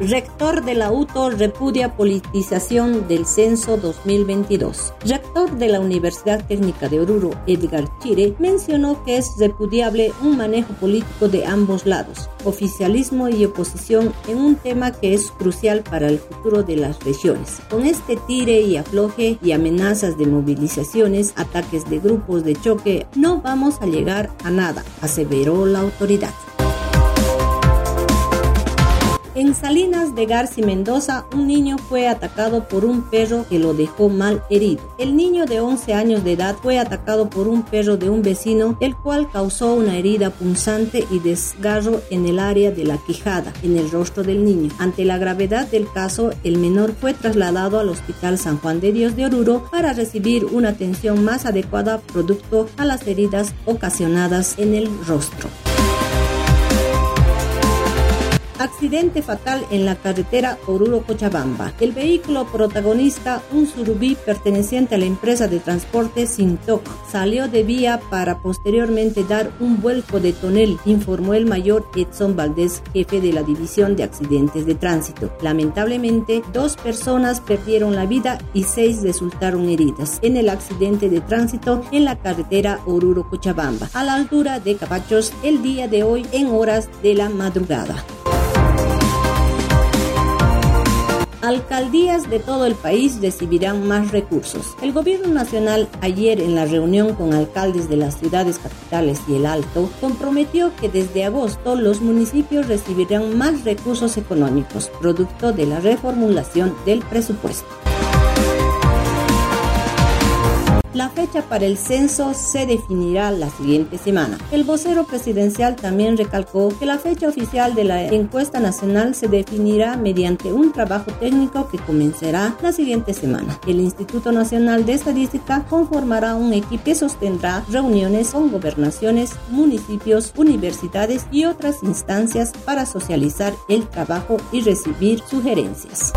Rector de la UTO repudia politización del censo 2022. Rector de la Universidad Técnica de Oruro, Edgar Chire, mencionó que es repudiable un manejo político de ambos lados, oficialismo y oposición, en un tema que es crucial para el futuro de las regiones. Con este tire y afloje y amenazas de movilizaciones, ataques de grupos de choque, no vamos a llegar a nada, aseveró la autoridad. En Salinas de Garci Mendoza, un niño fue atacado por un perro que lo dejó mal herido. El niño de 11 años de edad fue atacado por un perro de un vecino, el cual causó una herida punzante y desgarro en el área de la quijada, en el rostro del niño. Ante la gravedad del caso, el menor fue trasladado al Hospital San Juan de Dios de Oruro para recibir una atención más adecuada producto a las heridas ocasionadas en el rostro. Accidente fatal en la carretera Oruro-Cochabamba. El vehículo protagonista, un surubí perteneciente a la empresa de transporte Sintoc, salió de vía para posteriormente dar un vuelco de tonel, informó el mayor Edson Valdés, jefe de la División de Accidentes de Tránsito. Lamentablemente, dos personas perdieron la vida y seis resultaron heridas en el accidente de tránsito en la carretera Oruro-Cochabamba, a la altura de Capachos, el día de hoy en horas de la madrugada. Alcaldías de todo el país recibirán más recursos. El gobierno nacional ayer en la reunión con alcaldes de las ciudades capitales y el Alto comprometió que desde agosto los municipios recibirán más recursos económicos, producto de la reformulación del presupuesto. La fecha para el censo se definirá la siguiente semana. El vocero presidencial también recalcó que la fecha oficial de la encuesta nacional se definirá mediante un trabajo técnico que comenzará la siguiente semana. El Instituto Nacional de Estadística conformará un equipo que sostendrá reuniones con gobernaciones, municipios, universidades y otras instancias para socializar el trabajo y recibir sugerencias.